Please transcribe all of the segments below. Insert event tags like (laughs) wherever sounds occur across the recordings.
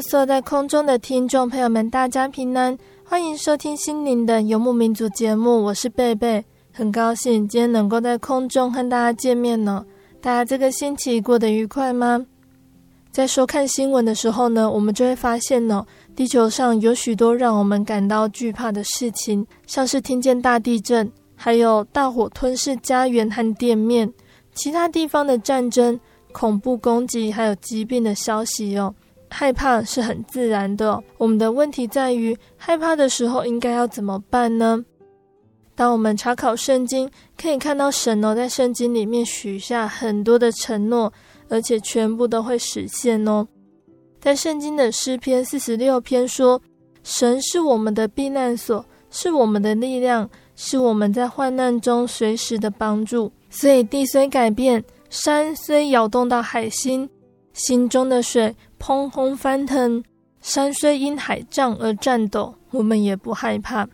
在空中的听众朋友们，大家平安，欢迎收听心灵的游牧民族节目，我是贝贝，很高兴今天能够在空中和大家见面呢。大家这个星期过得愉快吗？在收看新闻的时候呢，我们就会发现呢，地球上有许多让我们感到惧怕的事情，像是听见大地震，还有大火吞噬家园和店面，其他地方的战争、恐怖攻击，还有疾病的消息哦。害怕是很自然的，我们的问题在于害怕的时候应该要怎么办呢？当我们查考圣经，可以看到神哦，在圣经里面许下很多的承诺，而且全部都会实现哦。在圣经的诗篇四十六篇说：“神是我们的避难所，是我们的力量，是我们在患难中随时的帮助。”所以地虽改变，山虽摇动到海心，心中的水砰轰翻腾，山虽因海涨而颤抖，我们也不害怕。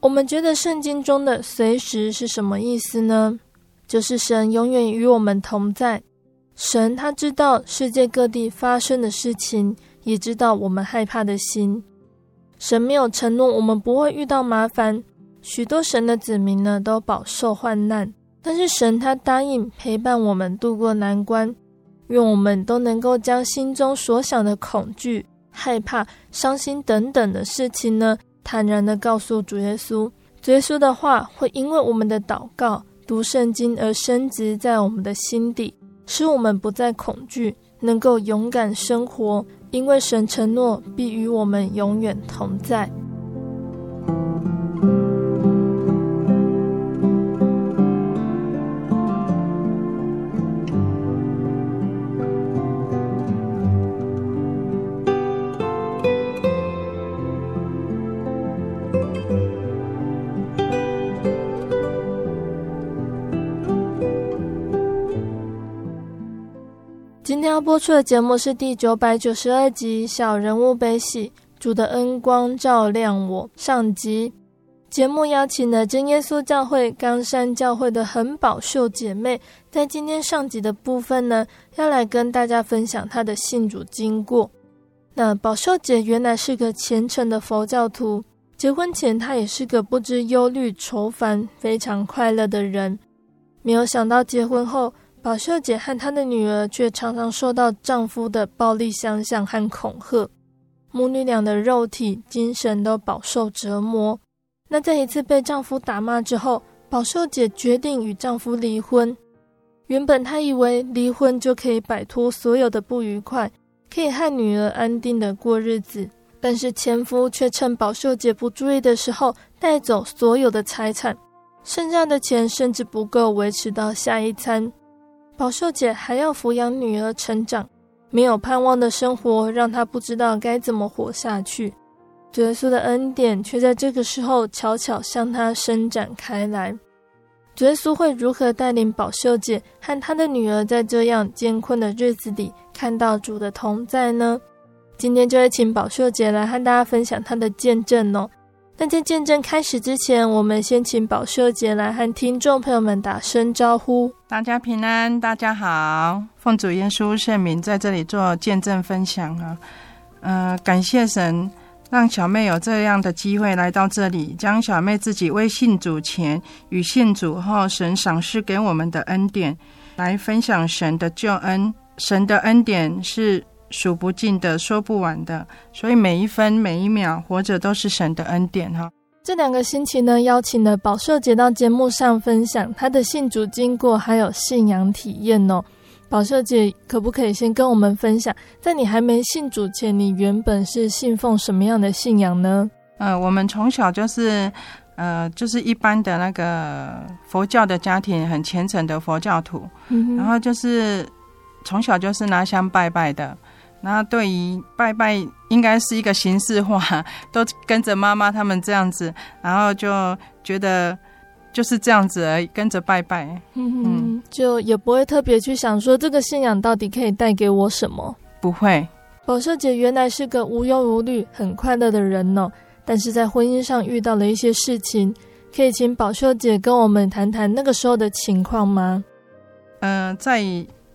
我们觉得圣经中的“随时”是什么意思呢？就是神永远与我们同在。神他知道世界各地发生的事情，也知道我们害怕的心。神没有承诺我们不会遇到麻烦，许多神的子民呢都饱受患难，但是神他答应陪伴我们度过难关。愿我们都能够将心中所想的恐惧、害怕、伤心等等的事情呢，坦然地告诉主耶稣。主耶稣的话会因为我们的祷告、读圣经而深植在我们的心底，使我们不再恐惧，能够勇敢生活。因为神承诺必与我们永远同在。今天要播出的节目是第九百九十二集《小人物悲喜》，主的恩光照亮我上集。节目邀请了真耶稣教会冈山教会的横宝秀姐妹，在今天上集的部分呢，要来跟大家分享她的信主经过。那宝秀姐原来是个虔诚的佛教徒，结婚前她也是个不知忧虑愁烦、非常快乐的人，没有想到结婚后。宝秀姐和她的女儿却常常受到丈夫的暴力相向和恐吓，母女俩的肉体、精神都饱受折磨。那在一次被丈夫打骂之后，宝秀姐决定与丈夫离婚。原本她以为离婚就可以摆脱所有的不愉快，可以和女儿安定的过日子，但是前夫却趁宝秀姐不注意的时候带走所有的财产，剩下的钱甚至不够维持到下一餐。宝秀姐还要抚养女儿成长，没有盼望的生活让她不知道该怎么活下去。耶稣的恩典却在这个时候悄悄向她伸展开来。耶稣会如何带领宝秀姐和她的女儿在这样艰困的日子里看到主的同在呢？今天就会请宝秀姐来和大家分享她的见证哦。那在见证开始之前，我们先请宝秀姐来和听众朋友们打声招呼。大家平安，大家好，奉主耶稣圣名在这里做见证分享啊。呃，感谢神让小妹有这样的机会来到这里，将小妹自己未信主前与信主后神赏赐给我们的恩典来分享神的救恩。神的恩典是。数不尽的，说不完的，所以每一分每一秒活着都是神的恩典哈。这两个星期呢，邀请了宝秀姐到节目上分享她的信主经过，还有信仰体验哦。宝秀姐可不可以先跟我们分享，在你还没信主前，你原本是信奉什么样的信仰呢？呃，我们从小就是，呃，就是一般的那个佛教的家庭，很虔诚的佛教徒，嗯，然后就是从小就是拿香拜拜的。那对于拜拜，应该是一个形式化，都跟着妈妈他们这样子，然后就觉得就是这样子而已，跟着拜拜，嗯嗯，就也不会特别去想说这个信仰到底可以带给我什么，不会。宝秀姐原来是个无忧无虑、很快乐的人呢，但是在婚姻上遇到了一些事情，可以请宝秀姐跟我们谈谈那个时候的情况吗？嗯、呃，在。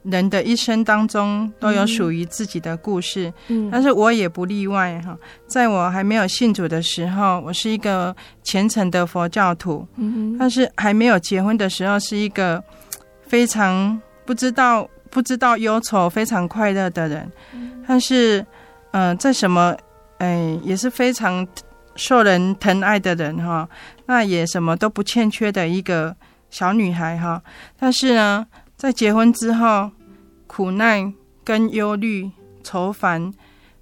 人的一生当中都有属于自己的故事，嗯，但是我也不例外哈。在我还没有信主的时候，我是一个虔诚的佛教徒，嗯，但是还没有结婚的时候，是一个 (tsk) 非常不知道不知道忧愁、非常快乐的人。但是，嗯、呃，在什么，哎，也是非常受人疼爱的人哈。那也什么都不欠缺的一个小女孩哈。但是呢。在结婚之后，苦难跟忧虑、愁烦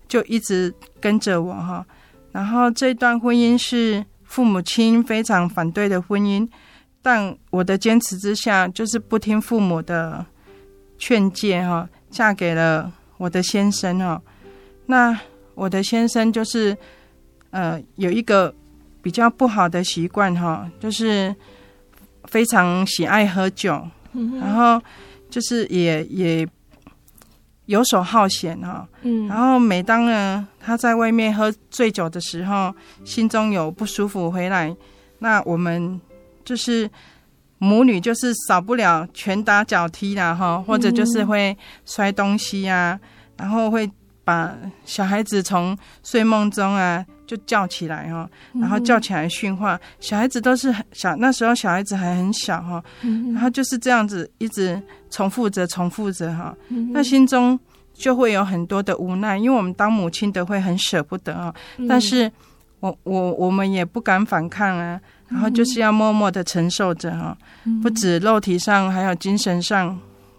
就一直跟着我哈。然后这段婚姻是父母亲非常反对的婚姻，但我的坚持之下，就是不听父母的劝诫哈，嫁给了我的先生哈。那我的先生就是呃有一个比较不好的习惯哈，就是非常喜爱喝酒。然后就是也也游手好闲哈，嗯，然后每当呢他在外面喝醉酒的时候，心中有不舒服回来，那我们就是母女就是少不了拳打脚踢啦哈，或者就是会摔东西呀，然后会把小孩子从睡梦中啊。就叫起来哈，然后叫起来训话。小孩子都是很小，那时候小孩子还很小哈，然后就是这样子一直重复着、重复着哈。那心中就会有很多的无奈，因为我们当母亲的会很舍不得啊。但是我我我们也不敢反抗啊，然后就是要默默的承受着哈，不止肉体上，还有精神上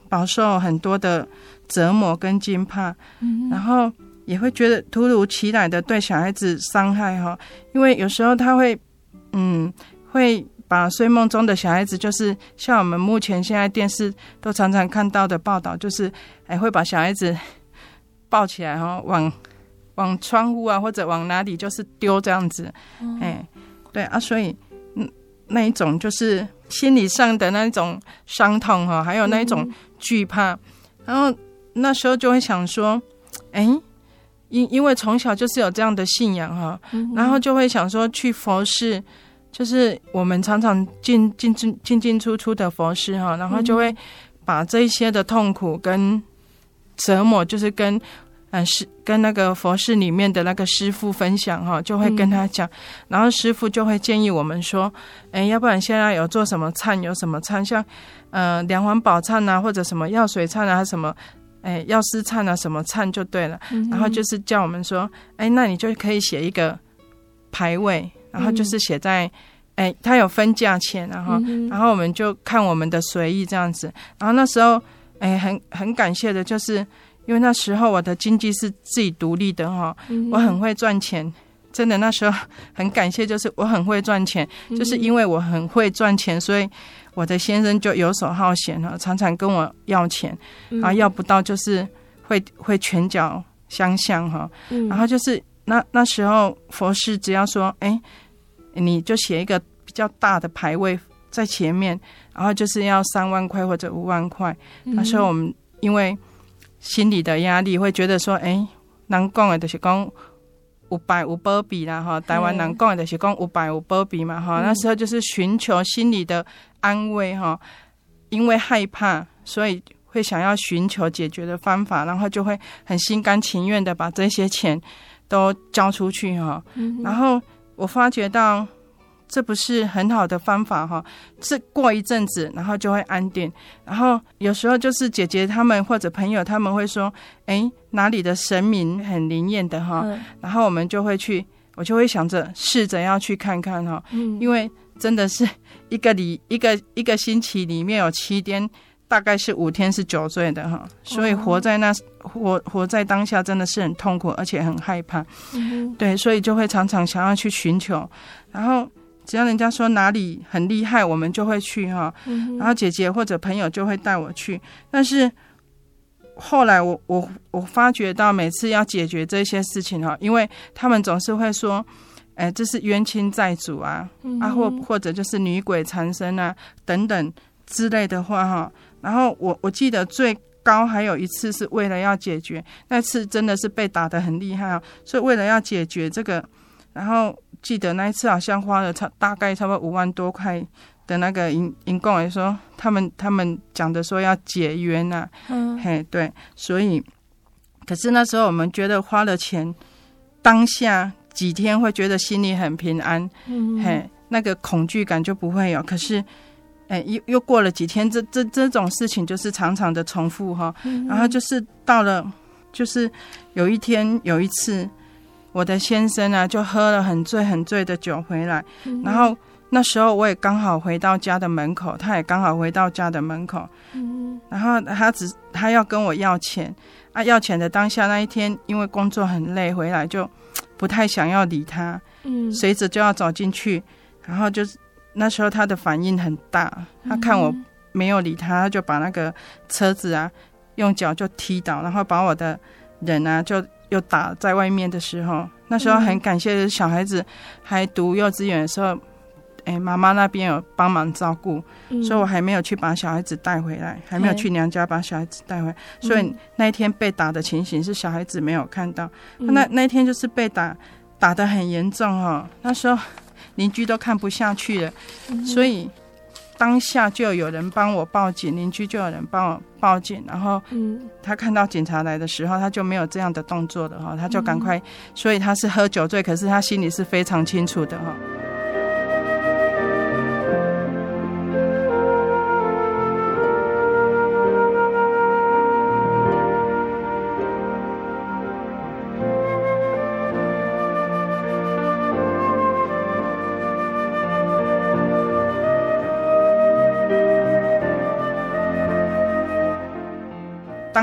饱受很多的折磨跟惊怕，然后。也会觉得突如其来的对小孩子伤害哈，因为有时候他会，嗯，会把睡梦中的小孩子，就是像我们目前现在电视都常常看到的报道，就是哎会把小孩子抱起来哈，往往窗户啊或者往哪里就是丢这样子，哎，对啊，所以嗯那一种就是心理上的那一种伤痛哈，还有那一种惧怕，然后那时候就会想说，(tsk) 哎。因因为从小就是有这样的信仰哈，然后就会想说去佛寺，就是我们常常进进进进进出出的佛寺哈，然后就会把这一些的痛苦跟折磨，就是跟嗯师跟那个佛寺里面的那个师傅分享哈，就会跟他讲，然后师傅就会建议我们说，哎，要不然现在有做什么忏，有什么忏，像呃梁皇宝忏啊，或者什么药水忏啊，什么。哎，药师忏啊，什么忏就对了。嗯、然后就是叫我们说，哎，那你就可以写一个牌位，然后就是写在，哎、嗯，它有分价钱，然后，嗯、然后我们就看我们的随意这样子。然后那时候，哎，很很感谢的，就是因为那时候我的经济是自己独立的哈，嗯、我很会赚钱，真的那时候很感谢，就是我很会赚钱，嗯、就是因为我很会赚钱，所以。我的先生就游手好闲哈，常常跟我要钱，然后要不到就是会会拳脚相向哈，然后就是那那时候佛事只要说哎，你就写一个比较大的牌位在前面，然后就是要三万块或者五万块，那时候我们因为心理的压力会觉得说哎，人讲的就是讲有败有保庇啦哈，台湾人讲的就是讲有败有保庇嘛哈。那时候就是寻求心理的安慰哈，因为害怕，所以会想要寻求解决的方法，然后就会很心甘情愿的把这些钱都交出去哈。然后我发觉到。这不是很好的方法哈，这过一阵子，然后就会安定。然后有时候就是姐姐他们或者朋友他们会说，哎，哪里的神明很灵验的哈，然后我们就会去，我就会想着试着要去看看哈，因为真的是一个礼一个一个星期里面有七天，大概是五天是酒醉的哈，所以活在那活活在当下真的是很痛苦，而且很害怕，对，所以就会常常想要去寻求，然后。只要人家说哪里很厉害，我们就会去哈。然后姐姐或者朋友就会带我去。但是后来我我我发觉到，每次要解决这些事情哈，因为他们总是会说，哎，这是冤亲债主啊，啊或或者就是女鬼缠身啊等等之类的话哈。然后我我记得最高还有一次是为了要解决，那次真的是被打得很厉害啊，所以为了要解决这个，然后。记得那一次好像花了差大概差不多五万多块的那个银银供来说，他们他们讲的说要解约呐、啊，嗯，嘿，对，所以，可是那时候我们觉得花了钱，当下几天会觉得心里很平安，嗯，嘿，那个恐惧感就不会有。可是，哎，又又过了几天，这这这种事情就是常常的重复哈，然后就是到了，就是有一天有一次。我的先生啊，就喝了很醉很醉的酒回来，嗯、然后那时候我也刚好回到家的门口，他也刚好回到家的门口，嗯、然后他只他要跟我要钱。啊，要钱的当下那一天，因为工作很累，回来就不太想要理他，嗯，随着就要走进去，然后就是那时候他的反应很大，他看我没有理他，他就把那个车子啊用脚就踢倒，然后把我的人啊就。又打在外面的时候，那时候很感谢小孩子还读幼稚园的时候，哎、嗯，妈妈那边有帮忙照顾，嗯、所以我还没有去把小孩子带回来，还没有去娘家把小孩子带回来，嗯、所以那一天被打的情形是小孩子没有看到。嗯、那那一天就是被打，打得很严重哦，那时候邻居都看不下去了，嗯、所以。当下就有人帮我报警，邻居就有人帮我报警，然后，嗯他看到警察来的时候，他就没有这样的动作的哈，他就赶快，所以他是喝酒醉，可是他心里是非常清楚的哈。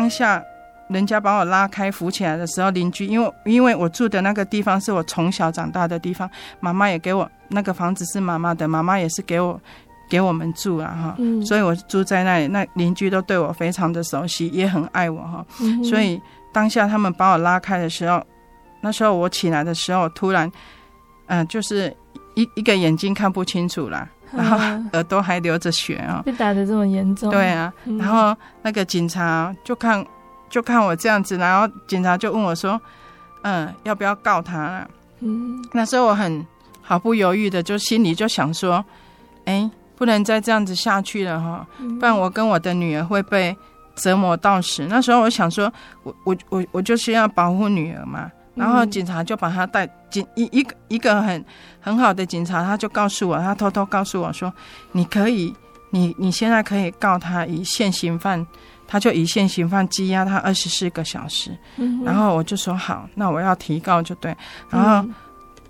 当下，人家把我拉开扶起来的时候，邻居因为因为我住的那个地方是我从小长大的地方，妈妈也给我那个房子是妈妈的，妈妈也是给我给我们住啊哈，嗯、所以我住在那里，那邻居都对我非常的熟悉，也很爱我哈，嗯、所以当下他们把我拉开的时候，那时候我起来的时候，突然，嗯、呃，就是一一个眼睛看不清楚了。然后 (laughs) 耳朵还流着血啊！被打得这么严重？对啊，嗯、然后那个警察就看就看我这样子，然后警察就问我说：“嗯，要不要告他了？”嗯，那时候我很毫不犹豫的就心里就想说：“哎，不能再这样子下去了哈，不然我跟我的女儿会被折磨到死。嗯”那时候我想说，我我我我就是要保护女儿嘛。然后警察就把他带警一一个一个很很好的警察，他就告诉我，他偷偷告诉我说，你可以，你你现在可以告他以现行犯，他就以现行犯羁押他二十四个小时。嗯、然后我就说好，那我要提告就对。然后，嗯、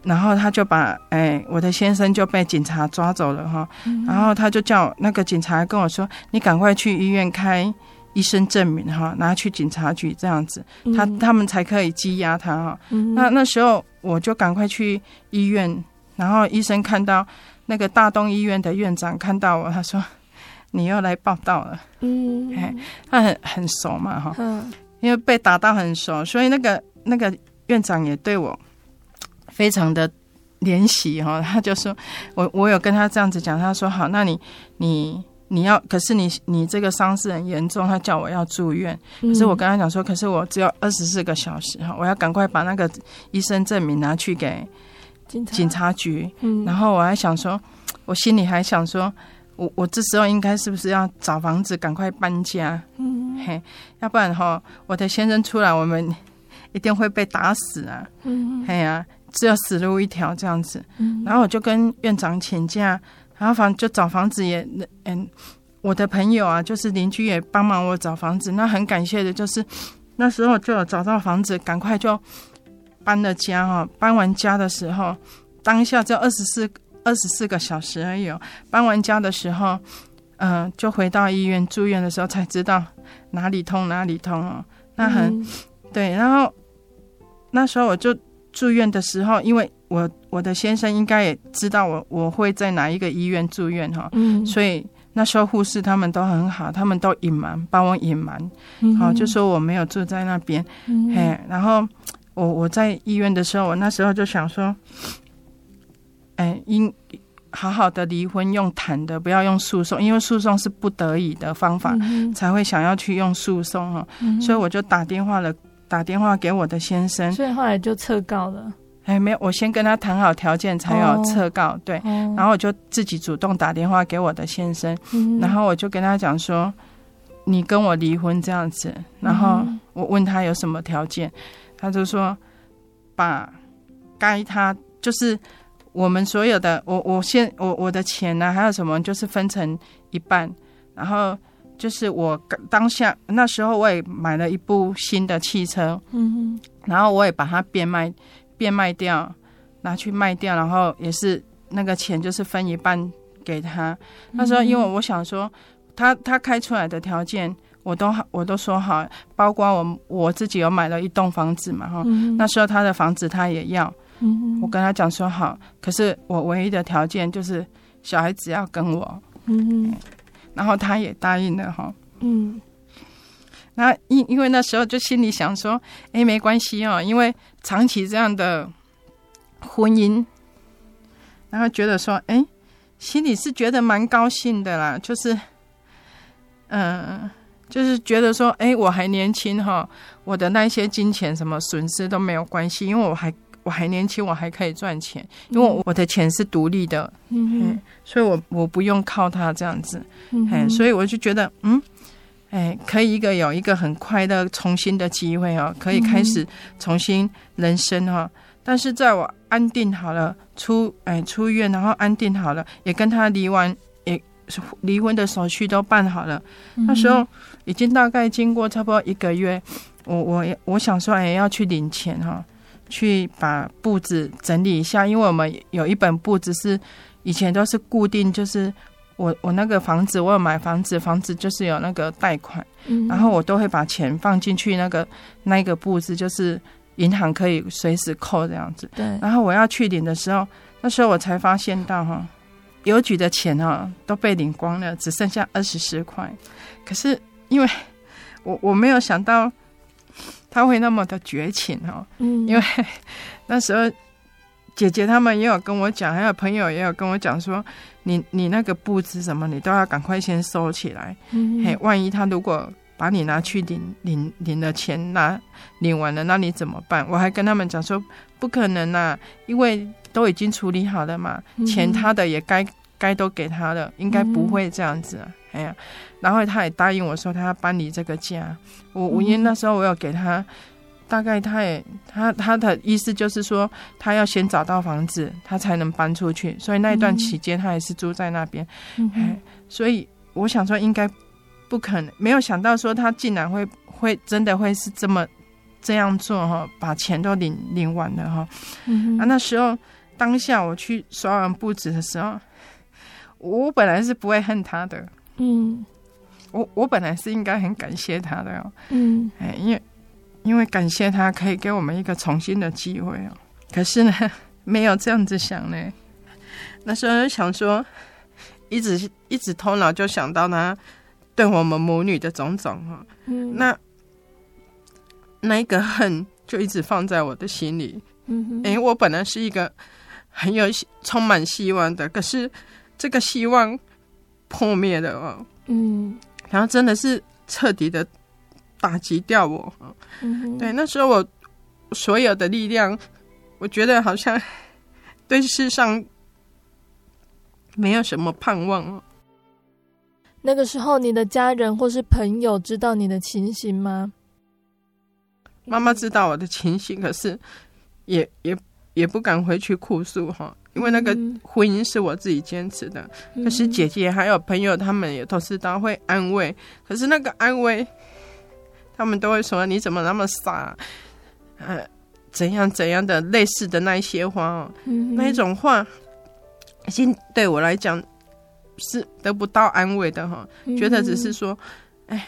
然后他就把哎我的先生就被警察抓走了哈。嗯、然后他就叫那个警察跟我说，你赶快去医院开。医生证明哈，拿去警察局这样子，他他们才可以羁押他哈。嗯、那那时候我就赶快去医院，然后医生看到那个大东医院的院长看到我，他说：“ (laughs) 你又来报道了。”嗯，他很很熟嘛哈，嗯、因为被打到很熟，所以那个那个院长也对我非常的怜惜哈。他就说我我有跟他这样子讲，他说：“好，那你你。”你要，可是你你这个伤势很严重，他叫我要住院。可是我跟他讲说，可是我只有二十四个小时哈，我要赶快把那个医生证明拿去给警察局。嗯，然后我还想说，我心里还想说，我我这时候应该是不是要找房子赶快搬家？嗯，嘿，要不然哈，我的先生出来，我们一定会被打死啊。嗯，嘿呀，只有死路一条这样子。嗯，然后我就跟院长请假。然后房就找房子也，嗯，我的朋友啊，就是邻居也帮忙我找房子。那很感谢的就是那时候就有找到房子，赶快就搬了家哈。搬完家的时候，当下就二十四二十四个小时而已。哦搬完家的时候，嗯、呃，就回到医院住院的时候才知道哪里痛哪里痛哦。那很、嗯、对，然后那时候我就住院的时候，因为。我我的先生应该也知道我我会在哪一个医院住院哈，嗯，所以那时候护士他们都很好，他们都隐瞒，帮我隐瞒，嗯，好，就说我没有住在那边，嗯，嘿，然后我我在医院的时候，我那时候就想说，哎，应好好的离婚用谈的，不要用诉讼，因为诉讼是不得已的方法，嗯，才会想要去用诉讼哈，嗯，所以我就打电话了，打电话给我的先生，所以后来就撤告了。哎，没有，我先跟他谈好条件，才有撤告。哦、对、哦，然后我就自己主动打电话给我的先生，嗯、然后我就跟他讲说：“你跟我离婚这样子。”然后我问他有什么条件，嗯、他就说：“把该他就是我们所有的，我我现我我的钱呢、啊，还有什么，就是分成一半。然后就是我当下那时候我也买了一部新的汽车，嗯，然后我也把它变卖。”变卖掉，拿去卖掉，然后也是那个钱，就是分一半给他。那时候，因为我想说，他他开出来的条件，我都好，我都说好，包括我我自己有买了一栋房子嘛，哈。那时候他的房子他也要，我跟他讲说好，可是我唯一的条件就是小孩子要跟我，嗯，然后他也答应了，哈，嗯。那因因为那时候就心里想说，哎，没关系哦，因为长期这样的婚姻，然后觉得说，哎，心里是觉得蛮高兴的啦，就是，嗯、呃，就是觉得说，哎，我还年轻哈、哦，我的那些金钱什么损失都没有关系，因为我还我还年轻，我还可以赚钱，因为我的钱是独立的，嗯，所以我我不用靠他这样子，嗯，所以我就觉得，嗯。哎，可以一个有一个很快乐重新的机会哦，可以开始重新人生哈、哦。但是在我安定好了出哎出院，然后安定好了，也跟他离完也离婚的手续都办好了。那时候已经大概经过差不多一个月，我我我想说哎要去领钱哈、哦，去把簿子整理一下，因为我们有一本簿子是以前都是固定就是。我我那个房子，我有买房子，房子就是有那个贷款，嗯，然后我都会把钱放进去那个那个布置，就是银行可以随时扣这样子。对。然后我要去领的时候，那时候我才发现到哈，邮局的钱哈都被领光了，只剩下二十四块。可是因为我我没有想到他会那么的绝情哈，嗯，因为那时候。姐姐他们也有跟我讲，还有朋友也有跟我讲说，你你那个布置什么，你都要赶快先收起来。嗯，嘿，万一他如果把你拿去领领领了钱拿领完了，那你怎么办？我还跟他们讲说，不可能啊，因为都已经处理好了嘛，嗯、钱他的也该该都给他了，应该不会这样子、啊。哎、嗯、呀，然后他也答应我说他要搬离这个家。我我因为那时候我有给他。大概他也他他的意思就是说，他要先找到房子，他才能搬出去。所以那一段期间，他也是住在那边。嗯，所以我想说，应该不可能，没有想到说他竟然会会真的会是这么这样做哈，把钱都领领完了哈。嗯，啊，那时候当下我去刷完布置的时候，我本来是不会恨他的。嗯，我我本来是应该很感谢他的哦。嗯，哎，因为。因为感谢他可以给我们一个重新的机会哦，可是呢，(laughs) 没有这样子想呢。那时候想说，一直一直头脑就想到他对我们母女的种种哈，嗯，那那一个恨就一直放在我的心里。嗯，哎，我本来是一个很有充满希望的，可是这个希望破灭了哦。嗯，然后真的是彻底的打击掉我。嗯，对，那时候我所有的力量，我觉得好像 (laughs) 对世上没有什么盼望。那个时候，你的家人或是朋友知道你的情形吗？妈妈知道我的情形，可是也也也不敢回去哭诉哈，因为那个婚姻是我自己坚持的。嗯、可是姐姐还有朋友，他们也都知道会安慰，可是那个安慰，他们都会说你怎么那么傻，呃，怎样怎样的类似的那一些话哦，嗯、那一种话，已经对我来讲是得不到安慰的哈，觉得只是说，哎，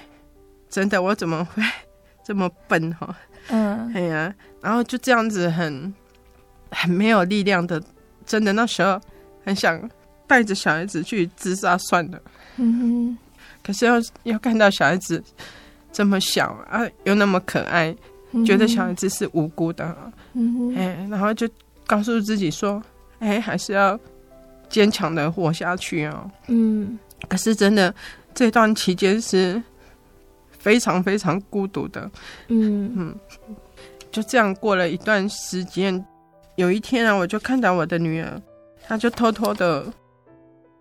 真的我怎么会 (laughs) 这么笨哈？嗯，哎呀，然后就这样子很很没有力量的，真的那时候很想带着小孩子去自杀算了。嗯哼，可是要要看到小孩子这么小啊，又那么可爱，觉得小孩子是无辜的。嗯哼，哎，然后就告诉自己说，哎，还是要坚强的活下去哦。嗯，可是真的这段期间是。非常非常孤独的，嗯嗯，就这样过了一段时间。有一天啊，我就看到我的女儿，她就偷偷的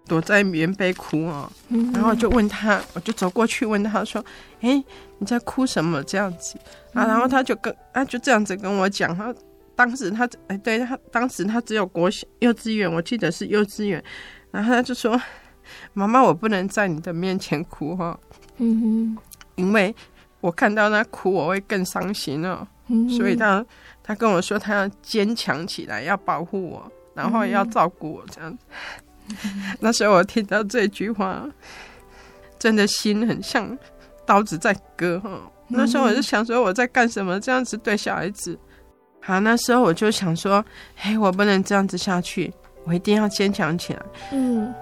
躲在棉被哭啊、哦。然后我就问他，我就走过去问他说：“哎，你在哭什么？”这样子啊，然后他就跟啊就这样子跟我讲。他当时他哎，对他当时他只有国小幼稚园，我记得是幼稚园。然后他就说：“妈妈，我不能在你的面前哭哈、哦。”嗯哼。因为我看到他哭，我会更伤心哦。嗯、所以他他跟我说，他要坚强起来，要保护我，然后要照顾我，这样。嗯、(laughs) 那时候我听到这句话，真的心很像刀子在割哈。那时候我就想说，我在干什么？这样子对小孩子。好，那时候我就想说，嘿，我不能这样子下去，我一定要坚强起来。嗯。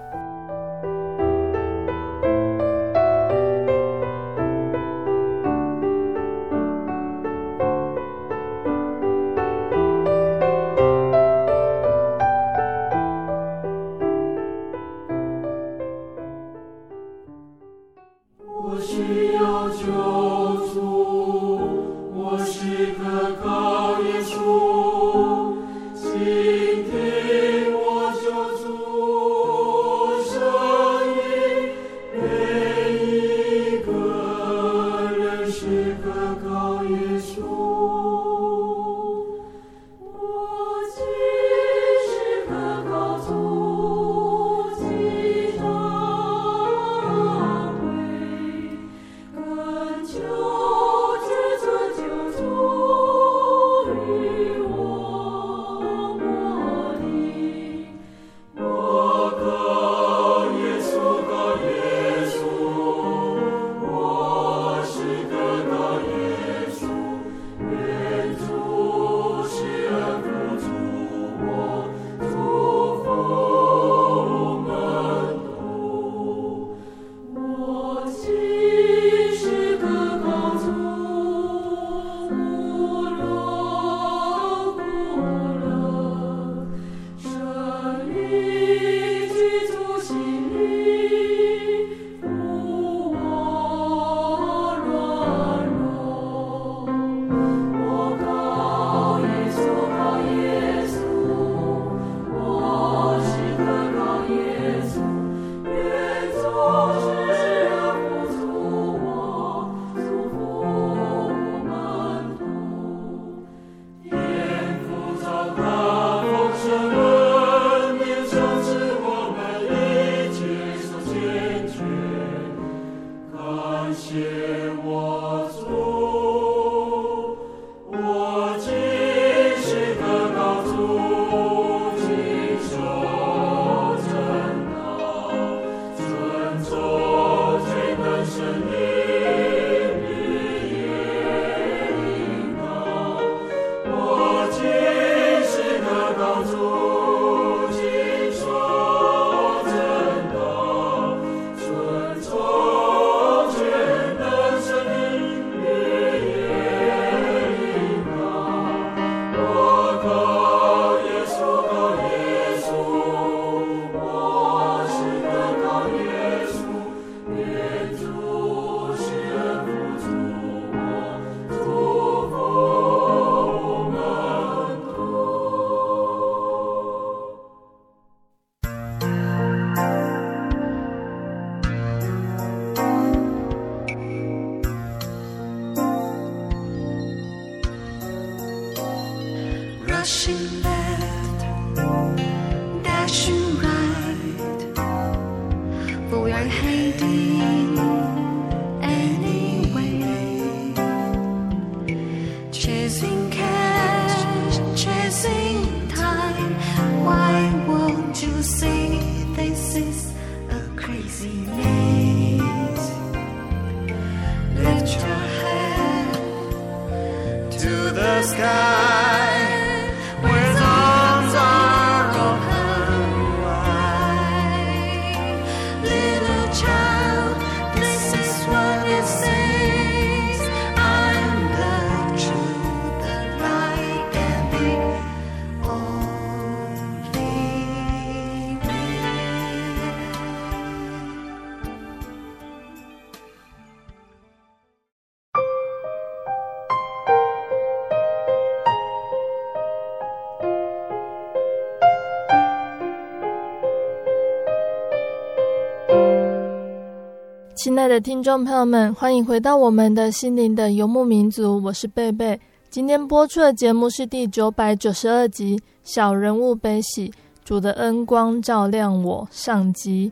爱的听众朋友们，欢迎回到我们的心灵的游牧民族，我是贝贝。今天播出的节目是第九百九十二集《小人物悲喜》，主的恩光照亮我上集。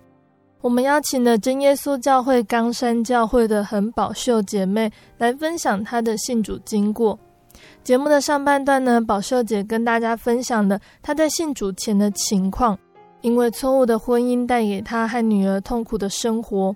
我们邀请了真耶稣教会冈山教会的很宝秀姐妹来分享她的信主经过。节目的上半段呢，宝秀姐跟大家分享了她在信主前的情况，因为错误的婚姻带给她和女儿痛苦的生活。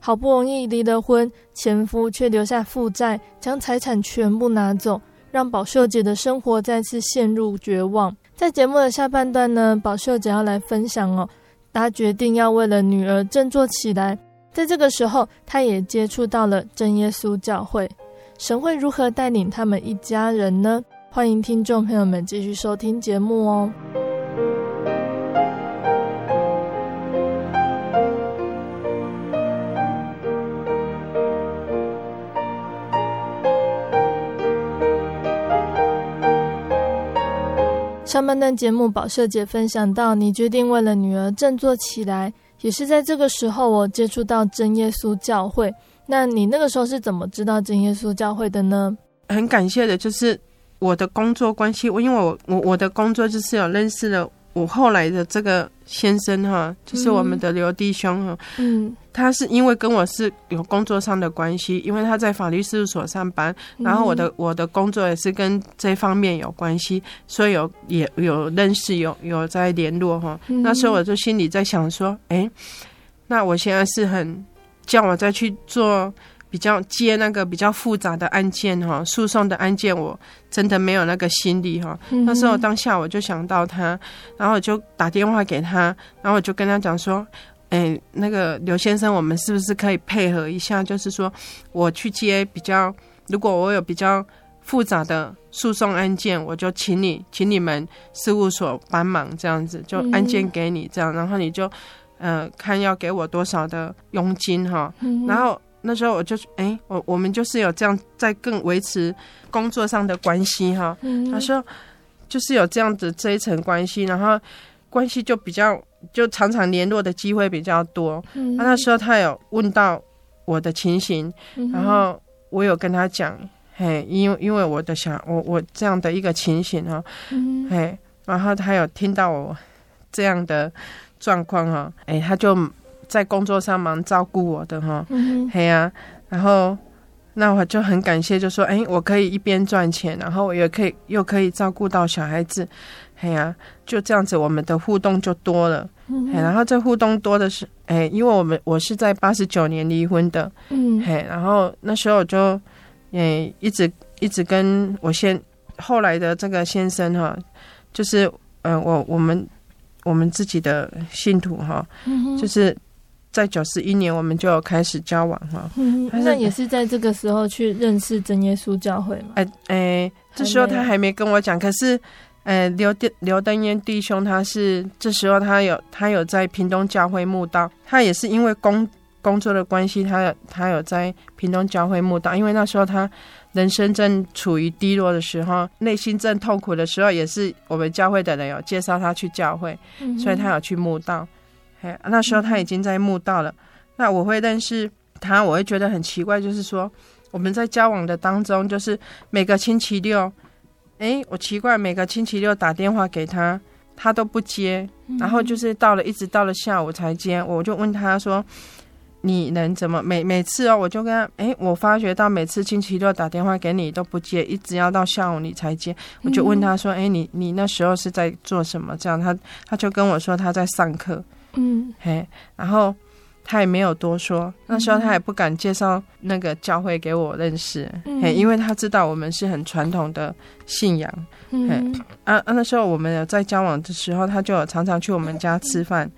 好不容易离了婚，前夫却留下负债，将财产全部拿走，让宝秀姐的生活再次陷入绝望。在节目的下半段呢，宝秀姐要来分享哦，她决定要为了女儿振作起来。在这个时候，她也接触到了真耶稣教会，神会如何带领他们一家人呢？欢迎听众朋友们继续收听节目哦。上半段节目，宝社姐分享到，你决定为了女儿振作起来，也是在这个时候，我接触到真耶稣教会。那你那个时候是怎么知道真耶稣教会的呢？很感谢的，就是我的工作关系，我因为我我我的工作就是有认识了。我后来的这个先生哈，就是我们的刘弟兄哈，嗯，他是因为跟我是有工作上的关系，因为他在法律事务所上班，然后我的我的工作也是跟这方面有关系，所以有也有认识，有有在联络哈。那时候我就心里在想说，哎，那我现在是很叫我再去做。比较接那个比较复杂的案件哈，诉讼的案件，我真的没有那个心力哈。那时候当下我就想到他，然后我就打电话给他，然后我就跟他讲说，哎，那个刘先生，我们是不是可以配合一下？就是说我去接比较，如果我有比较复杂的诉讼案件，我就请你，请你们事务所帮忙这样子，就案件给你这样，然后你就呃看要给我多少的佣金哈，然后。那时候我就哎、欸，我我们就是有这样在更维持工作上的关系哈。嗯、他说就是有这样子这一层关系，然后关系就比较就常常联络的机会比较多。嗯、那那时候他有问到我的情形，嗯、然后我有跟他讲，嘿，因为因为我的想我我这样的一个情形哈，嗯、嘿，然后他有听到我这样的状况哈，哎、欸，他就。在工作上忙照顾我的哈，嘿呀、啊，然后那我就很感谢，就说哎，我可以一边赚钱，然后我也可以又可以照顾到小孩子，嘿呀、啊，就这样子，我们的互动就多了，嗯、嘿，然后这互动多的是，哎，因为我们我是在八十九年离婚的，嗯，嘿，然后那时候我就，哎，一直一直跟我先后来的这个先生哈，就是嗯、呃，我我们我们自己的信徒哈，嗯、就是。在九十一年，我们就开始交往哈。嗯，那也是在这个时候去认识真耶稣教会嘛？哎哎，这时候他还没跟我讲。可是，呃，刘电刘登渊弟兄他是这时候他有他有在屏东教会墓道，他也是因为工工作的关系，他有他有在屏东教会墓道。因为那时候他人生正处于低落的时候，内心正痛苦的时候，也是我们教会的人有介绍他去教会，所以他有去墓道。嘿，那时候他已经在墓道了。那我会认识他，我会觉得很奇怪，就是说我们在交往的当中，就是每个星期六，哎，我奇怪，每个星期六打电话给他，他都不接，然后就是到了一直到了下午才接，我就问他说。你能怎么每每次哦？我就跟他，哎，我发觉到每次星期六打电话给你都不接，一直要到下午你才接。我就问他说，哎，你你那时候是在做什么？这样他他就跟我说他在上课，嗯，嘿，然后他也没有多说。那时候他也不敢介绍那个教会给我认识，嘿，因为他知道我们是很传统的信仰，嘿，啊啊，那时候我们有在交往的时候，他就有常常去我们家吃饭，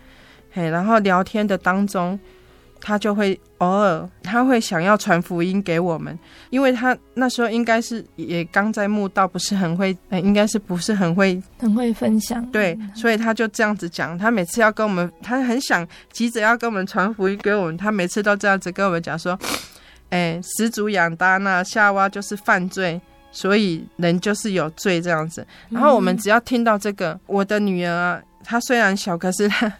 嘿，然后聊天的当中。他就会偶尔，他会想要传福音给我们，因为他那时候应该是也刚在墓道，不是很会，呃，应该是不是很会，很会分享。对，所以他就这样子讲，他每次要跟我们，他很想急着要跟我们传福音给我们，他每次都这样子跟我们讲说，哎，始祖亚当那夏娃就是犯罪，所以人就是有罪这样子。然后我们只要听到这个，我的女儿啊，她虽然小，可是她。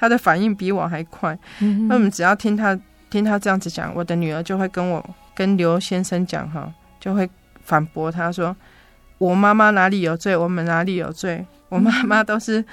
他的反应比我还快，那我们只要听他听他这样子讲，我的女儿就会跟我跟刘先生讲哈，就会反驳他说：“我妈妈哪里有罪？我们哪里有罪？我妈妈都是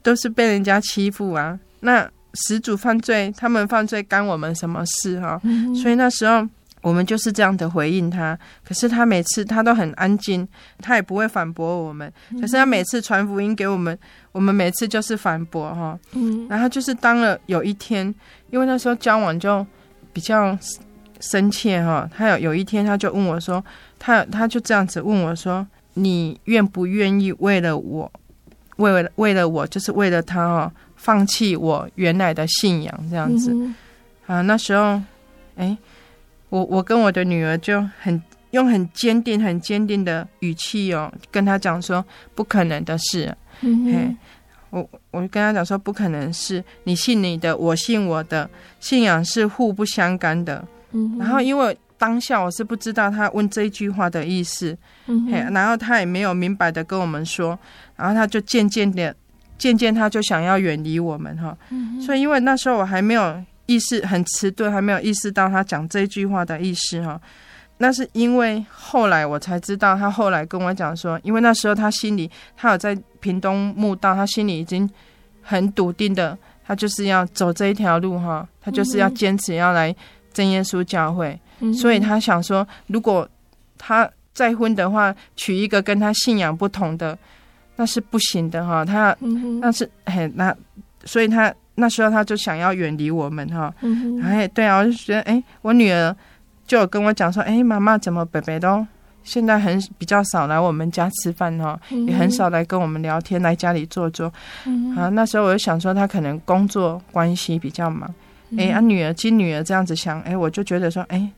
都是被人家欺负啊！那始祖犯罪，他们犯罪干我们什么事哈？所以那时候。”我们就是这样的回应他，可是他每次他都很安静，他也不会反驳我们。可是他每次传福音给我们，我们每次就是反驳哈。嗯，然后就是当了有一天，因为那时候交往就比较深切哈。他有有一天他就问我说，他他就这样子问我说，你愿不愿意为了我，为了为了我，就是为了他哦，放弃我原来的信仰这样子。嗯、啊，那时候，哎。我我跟我的女儿就很用很坚定、很坚定的语气哦，跟她讲说不可能的事。嗯哼，我我跟她讲说不可能是你信你的，我信我的，信仰是互不相干的。嗯，然后因为当下我是不知道他问这一句话的意思。嗯哼，然后他也没有明白的跟我们说，然后他就渐渐的、渐渐他就想要远离我们哈。嗯，所以因为那时候我还没有。意识很迟钝，还没有意识到他讲这句话的意思哈。那是因为后来我才知道，他后来跟我讲说，因为那时候他心里，他有在屏东墓道，他心里已经很笃定的，他就是要走这一条路哈，他就是要坚持要来真耶稣教会。嗯、所以他想说，如果他再婚的话，娶一个跟他信仰不同的，那是不行的哈。他那是很那，所以他。那时候他就想要远离我们哈，哎、对啊，我就觉得，哎，我女儿就有跟我讲说，哎，妈妈怎么北北都现在很比较少来我们家吃饭哈，嗯、也很少来跟我们聊天，来家里坐坐。嗯、啊，那时候我就想说，他可能工作关系比较忙。哎、啊，女儿经女儿这样子想，哎，我就觉得说，哎，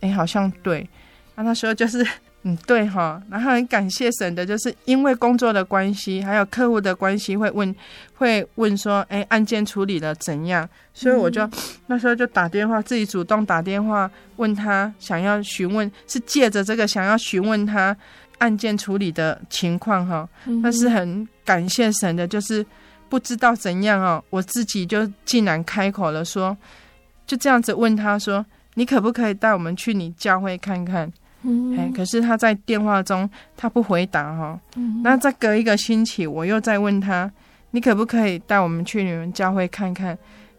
哎，好像对。啊，那时候就是。嗯，对哈，然后很感谢神的，就是因为工作的关系，还有客户的关系，会问，会问说，哎，案件处理的怎样？所以我就、嗯、(sniffs) 那时候就打电话，自己主动打电话问他，想要询问，是借着这个想要询问他案件处理的情况哈。但是很感谢神的，就是不知道怎样哦，我自己就竟然开口了说，就这样子问他说，你可不可以带我们去你教会看看？嗯、可是他在电话中他不回答哈，嗯、那再隔一个星期我又再问他，你可不可以带我们去你们教会看看？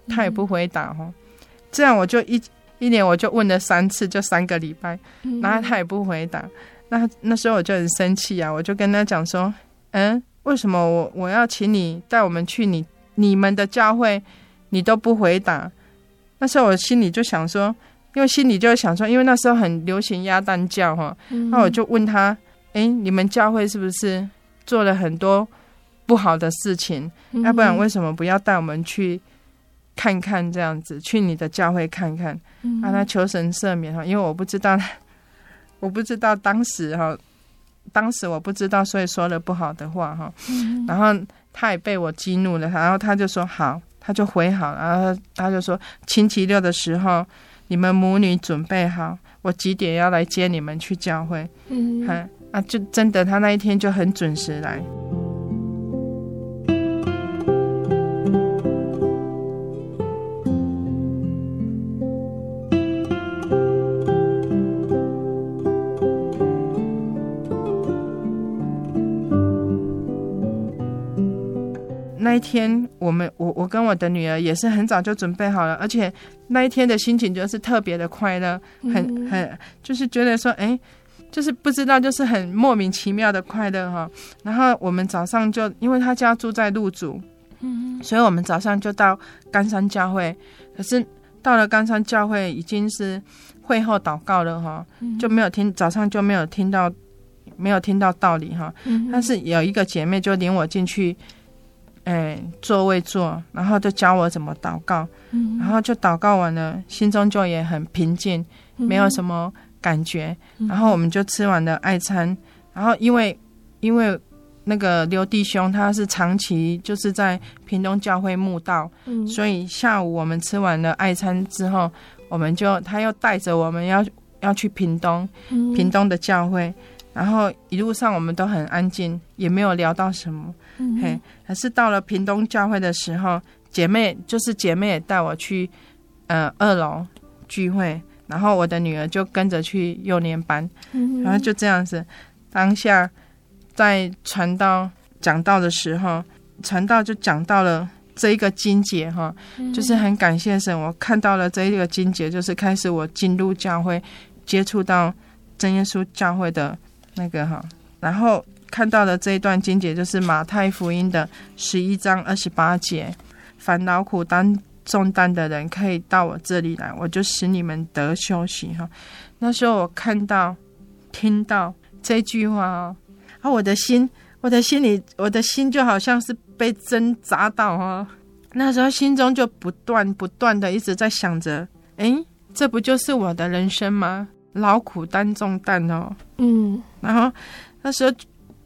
他也不回答哈，嗯、这样我就一一年我就问了三次，就三个礼拜，嗯、然后他也不回答，那那时候我就很生气啊，我就跟他讲说，嗯，为什么我我要请你带我们去你你们的教会，你都不回答？那时候我心里就想说。因为心里就想说，因为那时候很流行鸭蛋教哈，嗯、那我就问他，哎，你们教会是不是做了很多不好的事情？嗯、要不然为什么不要带我们去看看这样子？去你的教会看看，让、嗯、他求神赦免哈。因为我不知道，(laughs) 我不知道当时哈，当时我不知道，所以说了不好的话哈。嗯、然后他也被我激怒了，然后他就说好，他就回好，然后他就说星期六的时候。你们母女准备好，我几点要来接你们去教会？嗯，哈啊，就真的，他那一天就很准时来。那一天，我们我我跟我的女儿也是很早就准备好了，而且那一天的心情就是特别的快乐，很很就是觉得说，哎，就是不知道，就是很莫名其妙的快乐哈。然后我们早上就，因为他家住在路竹，嗯，所以我们早上就到冈山教会。可是到了冈山教会，已经是会后祷告了哈，就没有听早上就没有听到没有听到道理哈。但是有一个姐妹就领我进去。哎，座位坐，然后就教我怎么祷告，嗯、然后就祷告完了，心中就也很平静，嗯、没有什么感觉。嗯、然后我们就吃完了爱餐，然后因为因为那个刘弟兄他是长期就是在屏东教会墓道，嗯、所以下午我们吃完了爱餐之后，我们就他又带着我们要要去屏东，嗯、屏东的教会。然后一路上我们都很安静，也没有聊到什么。嗯、嘿，可是到了屏东教会的时候，姐妹就是姐妹也带我去，呃，二楼聚会，然后我的女儿就跟着去幼年班，嗯、然后就这样子。当下在传道讲道的时候，传道就讲到了这一个金节哈，就是很感谢神，我看到了这一个金节，就是开始我进入教会，接触到真耶稣教会的。那个哈，然后看到的这一段经节就是马太福音的十一章二十八节：“烦劳苦担重担的人，可以到我这里来，我就使你们得休息。”哈，那时候我看到、听到这句话哦啊，我的心，我的心里，我的心就好像是被针扎到哦。那时候心中就不断不断的一直在想着：“诶，这不就是我的人生吗？”劳苦担重担哦，嗯，然后那时候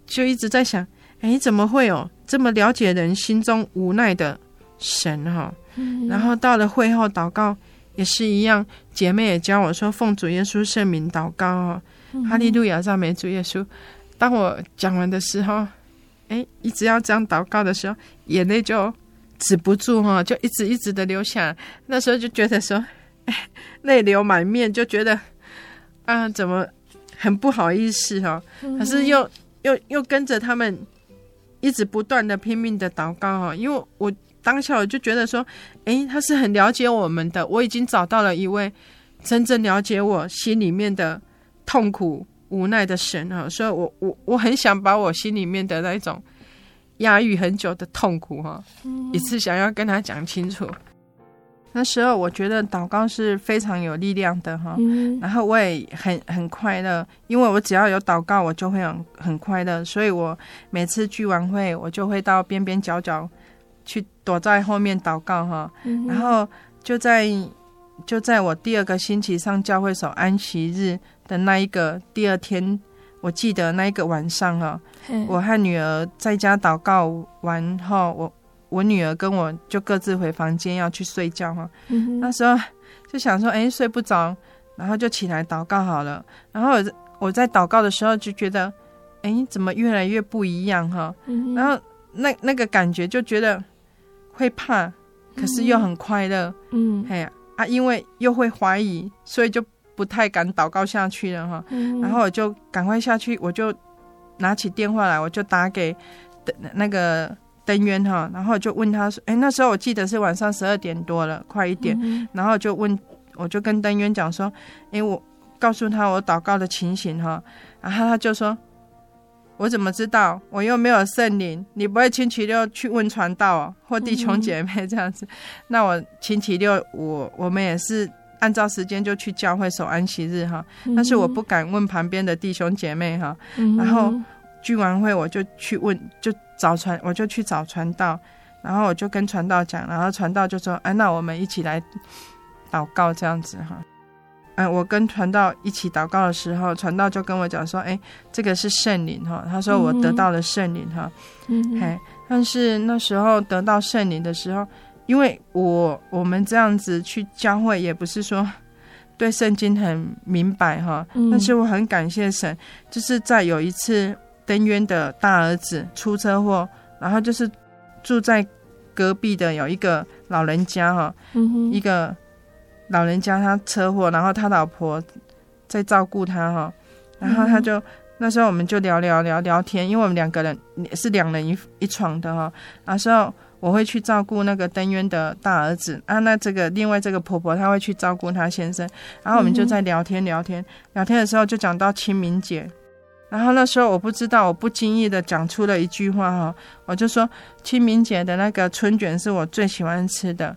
就一直在想，哎，怎么会有这么了解人心中无奈的神哈？嗯，然后到了会后祷告也是一样，姐妹也教我说，奉主耶稣圣名祷告哦，哈利路亚赞美主耶稣。当我讲完的时候，哎，一直要这样祷告的时候，眼泪就止不住哈，就一直一直的流下。那时候就觉得说，哎，泪流满面，就觉得。啊，怎么很不好意思哈、哦？可是又又又跟着他们一直不断的拼命的祷告哈，因为我当下我就觉得说，诶，他是很了解我们的，我已经找到了一位真正了解我心里面的痛苦无奈的神哈，所以我我我很想把我心里面的那一种压抑很久的痛苦哈，一次想要跟他讲清楚。那时候我觉得祷告是非常有力量的哈，嗯、然后我也很很快乐，因为我只要有祷告，我就会很很快乐，所以我每次聚完会，我就会到边边角角去躲在后面祷告哈，嗯、然后就在就在我第二个星期上教会守安息日的那一个第二天，我记得那一个晚上哈，我和女儿在家祷告完后，我。我女儿跟我就各自回房间要去睡觉哈，嗯、那时候就想说，哎，睡不着，然后就起来祷告好了。然后我在祷告的时候就觉得，哎，怎么越来越不一样哈？嗯、然后那那个感觉就觉得会怕，可是又很快乐。嗯，哎呀啊，因为又会怀疑，所以就不太敢祷告下去了哈。嗯、然后我就赶快下去，我就拿起电话来，我就打给的那个。登渊哈，然后就问他说：“哎，那时候我记得是晚上十二点多了，快一点。嗯、然后就问，我就跟登渊讲说：‘哎，我告诉他我祷告的情形哈。’然后他就说：‘我怎么知道？我又没有圣灵，你不会星期六去问传道哦，或弟兄姐妹这样子。嗯、那我星期六我我们也是按照时间就去教会守安息日哈。但是我不敢问旁边的弟兄姐妹哈。嗯、然后聚完会我就去问就。”找传，我就去找传道，然后我就跟传道讲，然后传道就说：“哎，那我们一起来祷告这样子哈。”嗯，我跟传道一起祷告的时候，传道就跟我讲说：“哎，这个是圣灵哈。”他说：“我得到了圣灵哈。”嗯哼，嘿，但是那时候得到圣灵的时候，因为我我们这样子去教会，也不是说对圣经很明白哈，但是我很感谢神，就是在有一次。登渊的大儿子出车祸，然后就是住在隔壁的有一个老人家哈，嗯、一个老人家他车祸，然后他老婆在照顾他哈，然后他就那时候我们就聊聊聊聊天，因为我们两个人是两人一一床的哈。那时候我会去照顾那个登渊的大儿子啊，那这个另外这个婆婆她会去照顾她先生，然后我们就在聊天聊天聊天的时候就讲到清明节，然后那时候我不知道，我不经意的讲出了一句话哈，我就说清明节的那个春卷是我最喜欢吃的，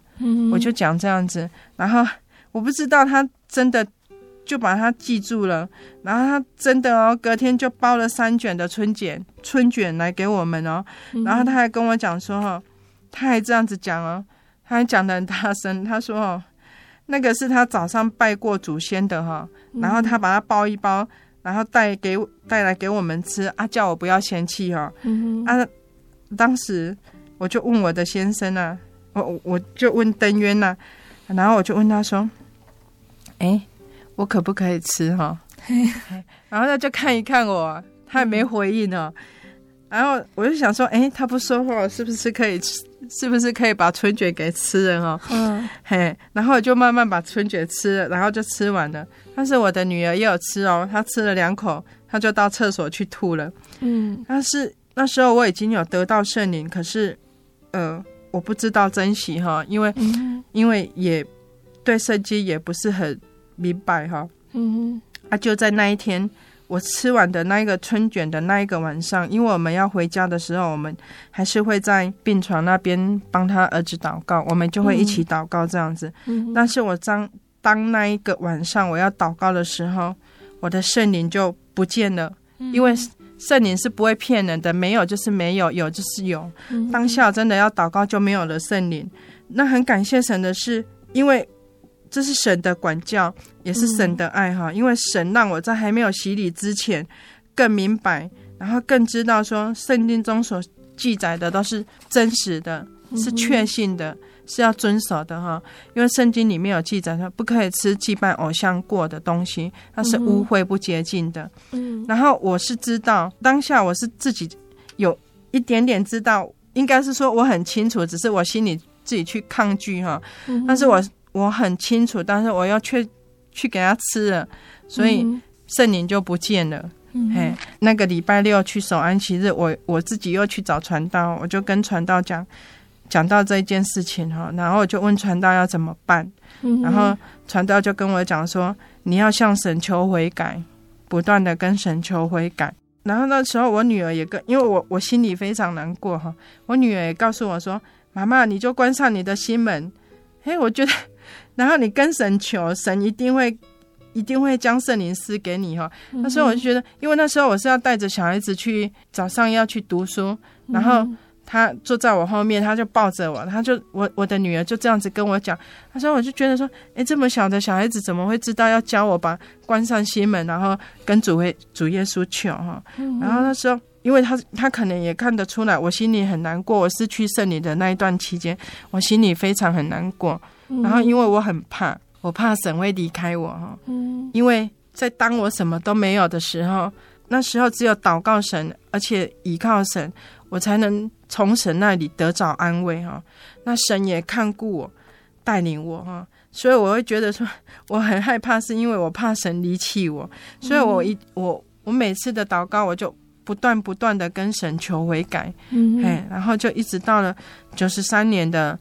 我就讲这样子，然后我不知道他真的。就把它记住了，然后他真的哦，隔天就包了三卷的春卷，春卷来给我们哦。然后他还跟我讲说哈，他还这样子讲哦，他还讲的很大声，他说哦，那个是他早上拜过祖先的哈，然后他把它包一包，然后带给带来给我们吃啊，叫我不要嫌弃哈。啊，当时我就问我的先生啊，我我就问登渊呐，然后我就问他说，哎。我可不可以吃哈？(laughs) 然后他就看一看我，他也没回应哦。然后我就想说，哎，他不说话，是不是可以吃？是不是可以把春卷给吃了哦？嗯，嘿，然后我就慢慢把春卷吃了，然后就吃完了。但是我的女儿也有吃哦，她吃了两口，她就到厕所去吐了。嗯，但是那时候我已经有得到圣灵，可是呃，我不知道珍惜哈，因为、嗯、因为也对圣经也不是很。明白哈，嗯，啊，就在那一天，我吃完的那一个春卷的那一个晚上，因为我们要回家的时候，我们还是会在病床那边帮他儿子祷告，我们就会一起祷告这样子。嗯，但是我当当那一个晚上我要祷告的时候，我的圣灵就不见了，因为圣灵是不会骗人的，没有就是没有，有就是有。当下真的要祷告就没有了圣灵，那很感谢神的是，因为。这是神的管教，也是神的爱哈。因为神让我在还没有洗礼之前更明白，然后更知道说圣经中所记载的都是真实的，是确信的，是要遵守的哈。因为圣经里面有记载说不可以吃祭拜偶像过的东西，它是污秽不洁净的。嗯。然后我是知道当下我是自己有一点点知道，应该是说我很清楚，只是我心里自己去抗拒哈。但是我。我很清楚，但是我要去去给他吃了，所以圣灵就不见了。嗯、嘿，那个礼拜六去守安息日，我我自己又去找传道，我就跟传道讲讲到这件事情哈，然后我就问传道要怎么办，嗯、然后传道就跟我讲说，你要向神求悔改，不断的跟神求悔改。然后那时候我女儿也跟，因为我我心里非常难过哈，我女儿也告诉我说，妈妈你就关上你的心门。嘿，我觉得。然后你跟神求，神一定会，一定会将圣灵赐给你哈。那时候我就觉得，因为那时候我是要带着小孩子去早上要去读书，然后他坐在我后面，他就抱着我，他就我我的女儿就这样子跟我讲。他说我就觉得说，哎，这么小的小孩子怎么会知道要教我把关上心门，然后跟主会主耶稣求哈。然后那时候，因为他他可能也看得出来，我心里很难过，我失去圣灵的那一段期间，我心里非常很难过。然后，因为我很怕，我怕神会离开我哈。嗯，因为在当我什么都没有的时候，那时候只有祷告神，而且依靠神，我才能从神那里得着安慰哈。那神也看顾我，带领我哈。所以我会觉得说，我很害怕，是因为我怕神离弃我。所以我一我我每次的祷告，我就不断不断的跟神求悔改。嗯，嘿，然后就一直到了九十三年的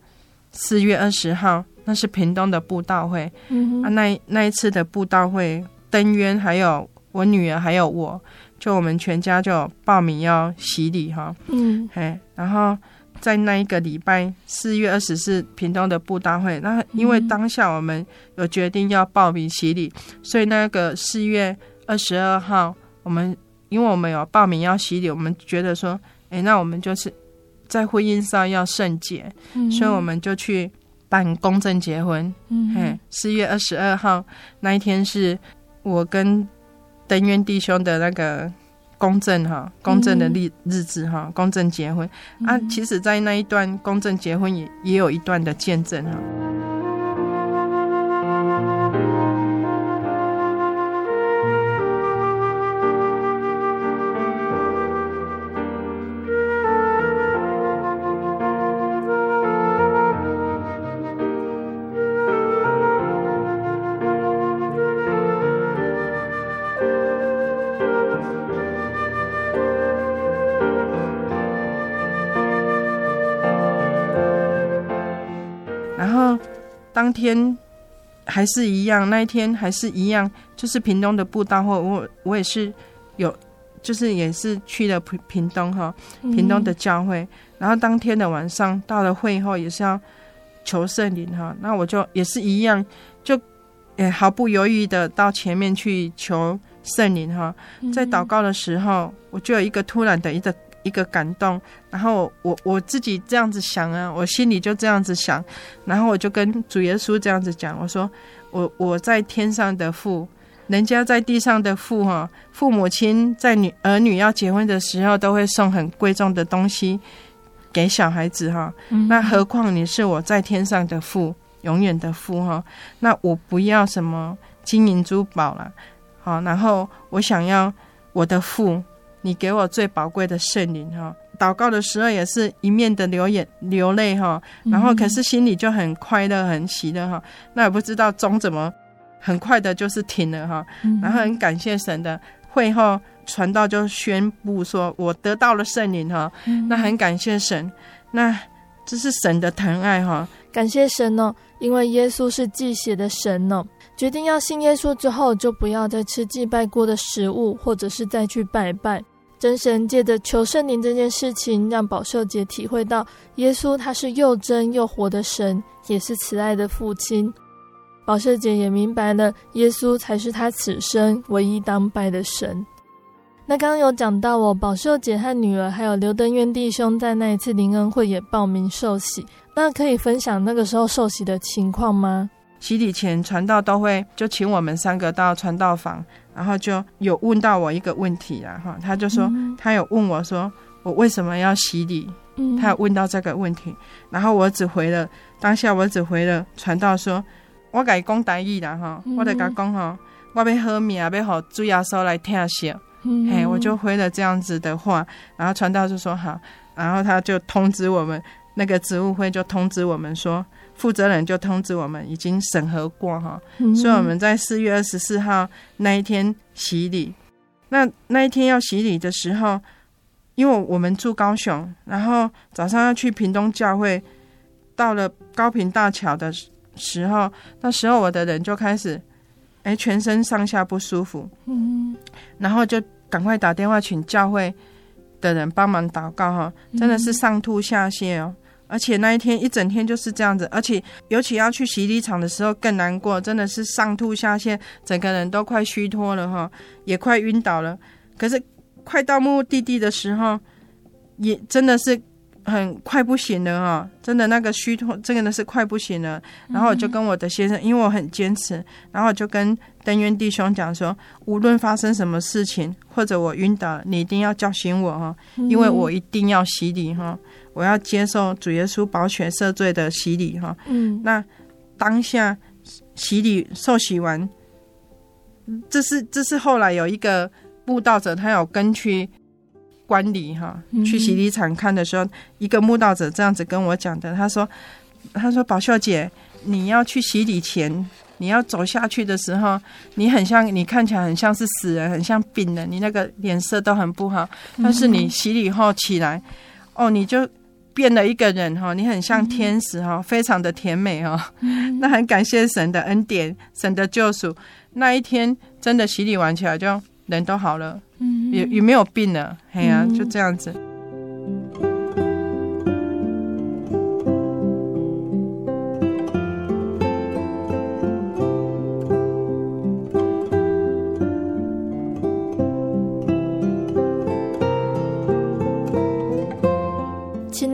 四月二十号。那是屏东的布道会，嗯、啊，那那一次的布道会，登渊还有我女儿还有我，就我们全家就报名要洗礼哈，嗯，嘿，然后在那一个礼拜四月二十四屏东的布道会，那因为当下我们有决定要报名洗礼，所以那个四月二十二号，我们因为我们有报名要洗礼，我们觉得说，哎，那我们就是在婚姻上要圣洁，嗯、所以我们就去。办公证结婚，嗯，嘿，四月二十二号那一天是我跟登渊弟兄的那个公证哈，公证的日日子哈，公证结婚啊。其实，在那一段公证结婚也也有一段的见证哈。天还是一样，那一天还是一样，就是屏东的布道会，我我也是有，就是也是去了屏屏东哈，屏东的教会，嗯、然后当天的晚上到了会后也是要求圣灵哈，那我就也是一样，就也毫不犹豫的到前面去求圣灵哈，在祷告的时候，我就有一个突然的一个。一个感动，然后我我自己这样子想啊，我心里就这样子想，然后我就跟主耶稣这样子讲，我说我我在天上的父，人家在地上的父哈，父母亲在女儿女要结婚的时候都会送很贵重的东西给小孩子哈，那何况你是我在天上的父，永远的父哈，那我不要什么金银珠宝了，好，然后我想要我的父。你给我最宝贵的圣灵哈，祷告的时候也是一面的流眼流泪哈，然后可是心里就很快乐很喜乐哈，那也不知道钟怎么很快的就是停了哈，然后很感谢神的会后传道就宣布说我得到了圣灵哈，那很感谢神，那这是神的疼爱哈，感谢神哦，因为耶稣是祭血的神哦，决定要信耶稣之后就不要再吃祭拜过的食物，或者是再去拜拜。真神借着求圣灵这件事情，让宝秀姐体会到耶稣他是又真又活的神，也是慈爱的父亲。宝秀姐也明白了，耶稣才是她此生唯一当拜的神。那刚刚有讲到哦，宝秀姐和女儿还有刘登渊弟兄在那一次灵恩会也报名受洗，那可以分享那个时候受洗的情况吗？洗礼前传道都会就请我们三个到传道房。然后就有问到我一个问题了哈，他就说他有问我说我为什么要洗礼，他有问到这个问题，然后我只回了当下我只回了传道说，我给你讲台语啦哈，我得跟他讲哈，我要好命要好主耶稣来听写，嘿，我就回了这样子的话，然后传道就说好，然后他就通知我们那个职务会就通知我们说。负责人就通知我们已经审核过哈，嗯、所以我们在四月二十四号那一天洗礼。那那一天要洗礼的时候，因为我们住高雄，然后早上要去屏东教会，到了高屏大桥的时候，那时候我的人就开始，哎，全身上下不舒服，嗯，然后就赶快打电话请教会的人帮忙祷告哈，真的是上吐下泻哦。而且那一天一整天就是这样子，而且尤其要去洗礼场的时候更难过，真的是上吐下泻，整个人都快虚脱了哈，也快晕倒了。可是快到目的地的时候，也真的是很快不行了哈，真的那个虚脱，真的是快不行了。然后我就跟我的先生，因为我很坚持，然后我就跟登渊弟兄讲说，无论发生什么事情，或者我晕倒，你一定要叫醒我哈，因为我一定要洗礼哈。我要接受主耶稣保血赦罪的洗礼哈，嗯，那当下洗礼受洗完，这是这是后来有一个慕道者，他有跟去观礼哈，去洗礼场看的时候，嗯、一个慕道者这样子跟我讲的，他说，他说宝秀姐，你要去洗礼前，你要走下去的时候，你很像，你看起来很像是死人，很像病人，你那个脸色都很不好，但是你洗礼后起来，哦，你就。变了一个人哈，你很像天使哈，非常的甜美哈。那很感谢神的恩典，神的救赎。那一天真的洗礼完起来，就人都好了，也也没有病了。哎呀，就这样子。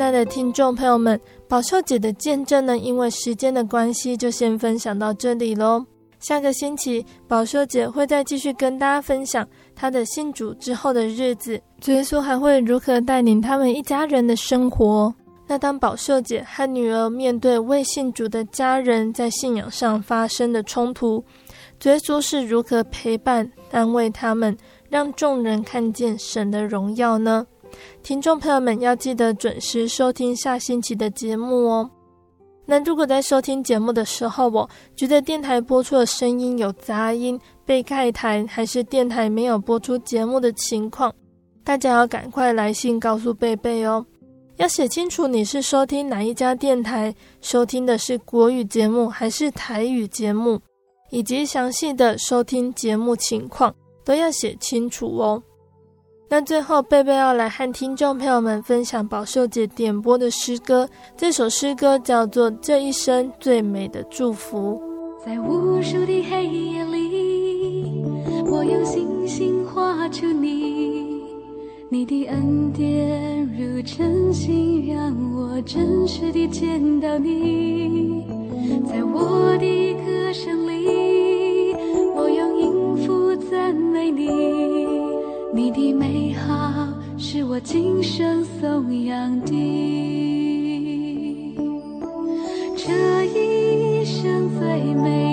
亲爱的听众朋友们，宝秀姐的见证呢，因为时间的关系，就先分享到这里喽。下个星期，宝秀姐会再继续跟大家分享她的信主之后的日子，主耶稣还会如何带领他们一家人的生活。那当宝秀姐和女儿面对未信主的家人在信仰上发生的冲突，主耶稣是如何陪伴安慰他们，让众人看见神的荣耀呢？听众朋友们要记得准时收听下星期的节目哦。那如果在收听节目的时候，我觉得电台播出的声音有杂音、被盖台，还是电台没有播出节目的情况，大家要赶快来信告诉贝贝哦。要写清楚你是收听哪一家电台，收听的是国语节目还是台语节目，以及详细的收听节目情况都要写清楚哦。那最后，贝贝要来和听众朋友们分享宝秀姐点播的诗歌，这首诗歌叫做《这一生最美的祝福》。在无数的黑夜里，我用星星画出你，你的恩典如晨星，让我真实地见到你。在我的歌声里，我用音符赞美你。你的美好是我今生颂扬的，这一生最美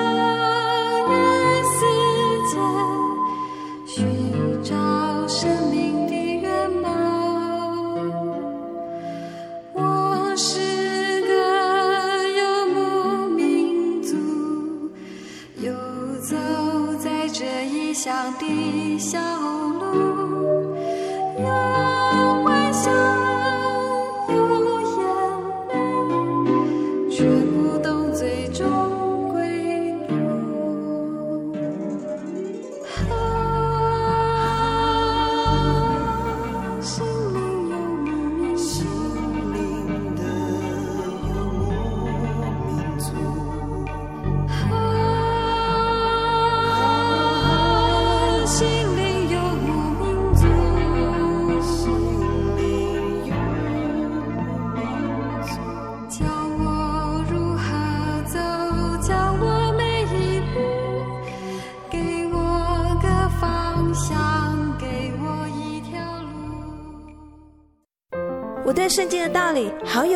我